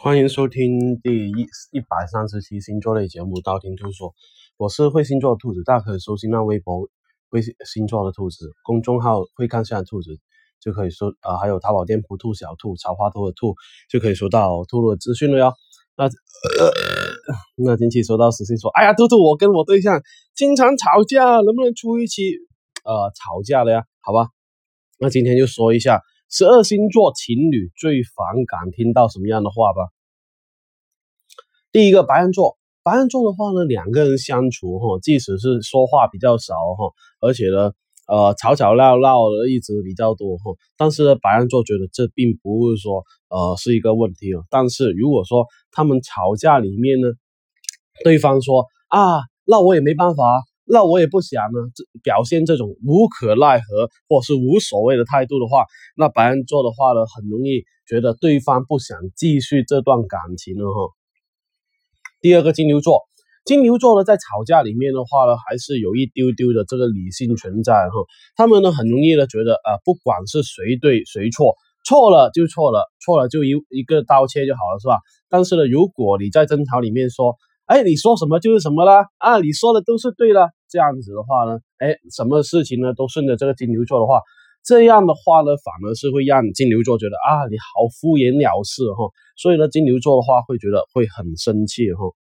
欢迎收听第一一百三十期星座类节目《道听途说》，我是会星座的兔子，大家可以搜新浪微博“会星座的兔子”公众号“会看相的兔子”，就可以搜啊，还有淘宝店铺“兔小兔”草花兔的兔，就可以收到兔兔的资讯了哟。那呃，那近期收到私信说，哎呀，兔兔，我跟我对象经常吵架，能不能出一期呃吵架的呀？好吧，那今天就说一下。十二星座情侣最反感听到什么样的话吧？第一个白羊座，白羊座的话呢，两个人相处哈，即使是说话比较少哈，而且呢，呃，吵吵闹闹的一直比较多哈，但是呢，白羊座觉得这并不是说呃是一个问题哦。但是如果说他们吵架里面呢，对方说啊，那我也没办法。那我也不想呢，这表现这种无可奈何或是无所谓的态度的话，那白羊座的话呢，很容易觉得对方不想继续这段感情了哈。第二个金牛座，金牛座呢，在吵架里面的话呢，还是有一丢丢的这个理性存在哈。他们呢，很容易的觉得啊，不管是谁对谁错，错了就错了，错了就一一个刀切就好了，是吧？但是呢，如果你在争吵里面说，哎，你说什么就是什么啦，啊，你说的都是对的。这样子的话呢，哎，什么事情呢都顺着这个金牛座的话，这样的话呢，反而是会让金牛座觉得啊，你好敷衍了事哈。所以呢，金牛座的话会觉得会很生气哈。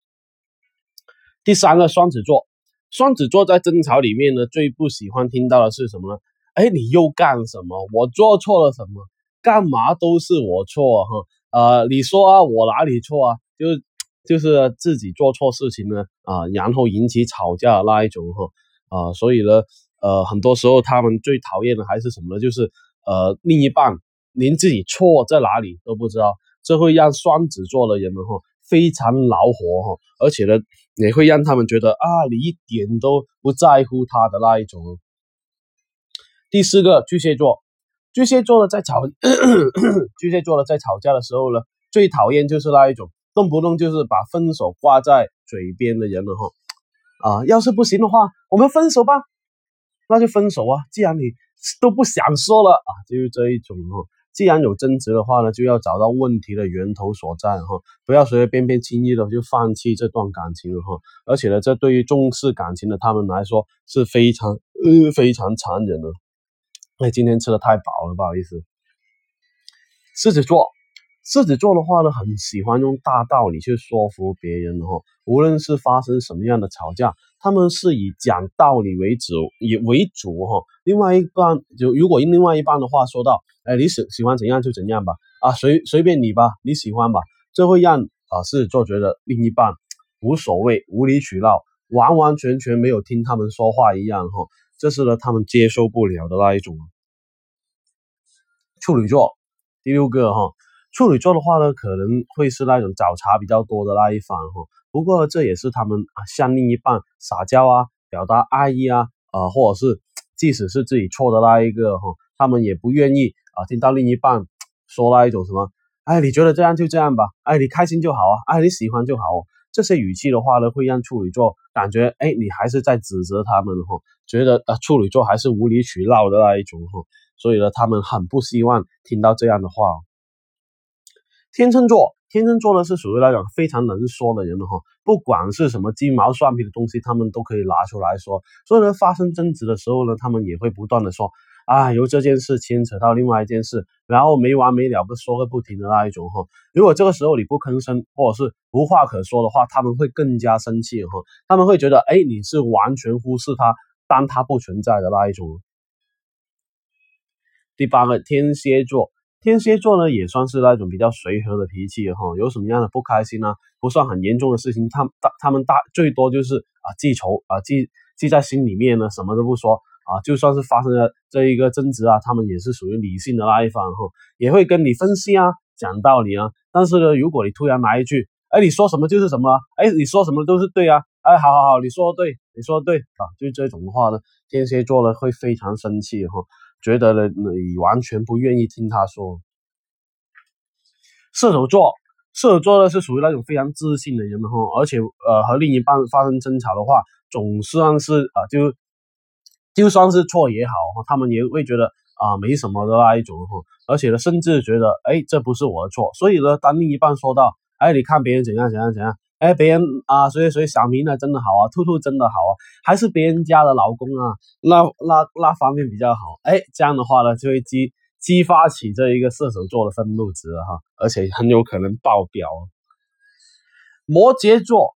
第三个双子座，双子座在争吵里面呢，最不喜欢听到的是什么呢？哎，你又干什么？我做错了什么？干嘛都是我错哈？呃，你说啊，我哪里错啊？就。就是自己做错事情呢，啊，然后引起吵架的那一种哈，啊，所以呢，呃，很多时候他们最讨厌的还是什么呢？就是呃，另一半连自己错在哪里都不知道，这会让双子座的人们哈非常恼火哈，而且呢，也会让他们觉得啊，你一点都不在乎他的那一种。第四个巨蟹座，巨蟹座呢在吵，巨蟹座呢在吵架的时候呢，最讨厌就是那一种。动不动就是把分手挂在嘴边的人了哈，啊，要是不行的话，我们分手吧，那就分手啊。既然你都不想说了啊，就是这一种哈。既然有争执的话呢，就要找到问题的源头所在哈，不要随随便便轻易的就放弃这段感情了哈。而且呢，这对于重视感情的他们来说是非常呃非常残忍的。哎，今天吃的太饱了，不好意思。狮子座。狮子座的话呢，很喜欢用大道理去说服别人哈。无论是发生什么样的吵架，他们是以讲道理为主，以为主哈。另外一半就如果另外一半的话说到，哎，你喜喜欢怎样就怎样吧，啊，随随便你吧，你喜欢吧，这会让啊狮子座觉得另一半无所谓、无理取闹，完完全全没有听他们说话一样哈。这是呢他们接受不了的那一种。处女座第六个哈。处女座的话呢，可能会是那种找茬比较多的那一方哈。不过这也是他们向另一半撒娇啊、表达爱意啊，啊，或者是即使是自己错的那一个哈，他们也不愿意啊听到另一半说那一种什么，哎，你觉得这样就这样吧，哎，你开心就好啊，哎，你喜欢就好。这些语气的话呢，会让处女座感觉哎，你还是在指责他们哈，觉得啊处女座还是无理取闹的那一种哈。所以呢，他们很不希望听到这样的话。天秤座，天秤座呢是属于那种非常能说的人哈，不管是什么鸡毛蒜皮的东西，他们都可以拿出来说。所以呢，发生争执的时候呢，他们也会不断的说，啊，由这件事牵扯到另外一件事，然后没完没了的说个不停的那一种哈。如果这个时候你不吭声，或者是无话可说的话，他们会更加生气哈。他们会觉得，哎，你是完全忽视他，当他不存在的那一种。第八个，天蝎座。天蝎座呢，也算是那种比较随和的脾气哈。有什么样的不开心呢？不算很严重的事情，他大他们大最多就是啊记仇啊记记在心里面呢，什么都不说啊。就算是发生了这一个争执啊，他们也是属于理性的那一方哈，也会跟你分析啊，讲道理啊。但是呢，如果你突然来一句，哎，你说什么就是什么，哎，你说什么都是对啊，哎，好好好，你说的对，你说的对啊，就这种的话呢，天蝎座呢会非常生气哈。觉得呢，你完全不愿意听他说。射手座，射手座呢是属于那种非常自信的人哈，而且呃和另一半发生争吵的话，总算是啊就就算是错也好哈，他们也会觉得啊没什么的那一种哈，而且呢甚至觉得哎这不是我的错，所以呢当另一半说到哎，你看别人怎样怎样怎样，哎，别人啊，所以所以小明呢真的好啊，兔兔真的好啊，还是别人家的老公啊，那那那方面比较好，哎，这样的话呢就会激激发起这一个射手座的愤怒值哈，而且很有可能爆表。摩羯座。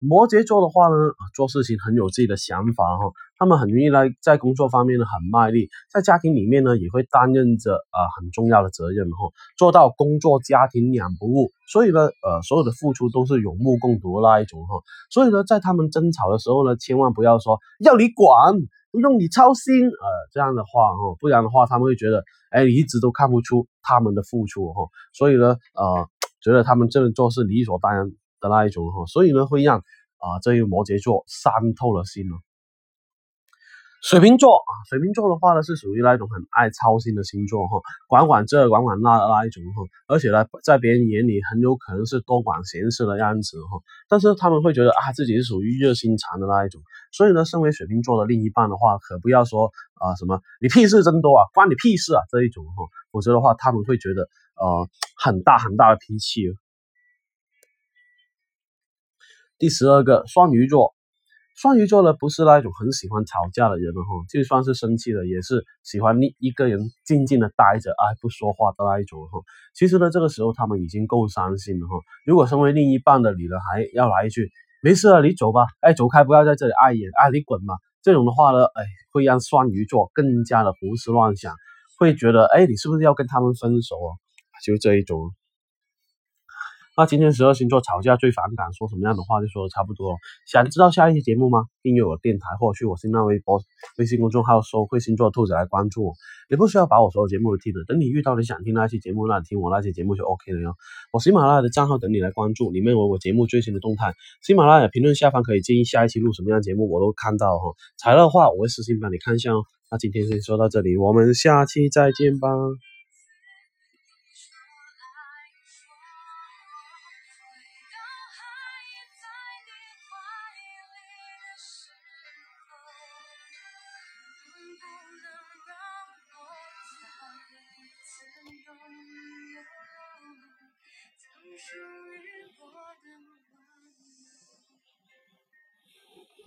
摩羯座的话呢，做事情很有自己的想法哈，他们很容易呢在工作方面呢很卖力，在家庭里面呢也会担任着啊很重要的责任哈，做到工作家庭两不误，所以呢呃所有的付出都是有目共睹的那一种哈，所以呢在他们争吵的时候呢，千万不要说要你管，不用你操心，呃这样的话哈，不然的话他们会觉得哎一直都看不出他们的付出哈，所以呢呃觉得他们这么做是理所当然。的那一种哈，所以呢会让啊这一个摩羯座伤透了心哦。水瓶座啊，水瓶座的话呢是属于那一种很爱操心的星座哈，管管这管管那的那一种哈，而且呢在别人眼里很有可能是多管闲事的样子哈，但是他们会觉得啊自己是属于热心肠的那一种，所以呢身为水瓶座的另一半的话，可不要说啊什么你屁事真多啊，关你屁事啊这一种哈，否则的话他们会觉得呃很大很大的脾气。第十二个双鱼座，双鱼座呢不是那种很喜欢吵架的人哈，就算是生气了，也是喜欢一一个人静静的待着，哎不说话的那一种哈。其实呢，这个时候他们已经够伤心了哈。如果身为另一半的你呢，还要来一句没事了，你走吧，哎走开，不要在这里碍眼，哎你滚吧。这种的话呢，哎会让双鱼座更加的胡思乱想，会觉得哎你是不是要跟他们分手啊？就这一种。那今天十二星座吵架最反感说什么样的话就说的差不多了。想知道下一期节目吗？订阅我电台或者去我新浪微博、微信公众号搜“会星座兔子”来关注我。你不需要把我所有节目都听了，等你遇到你想听那期节目，那你听我那期节目就 OK 了哟。我喜马拉雅的账号等你来关注，里面有我节目最新的动态。喜马拉雅评论下方可以建议下一期录什么样节目，我都看到哈。材料的话我会私信帮你看一下哦。那今天先说到这里，我们下期再见吧。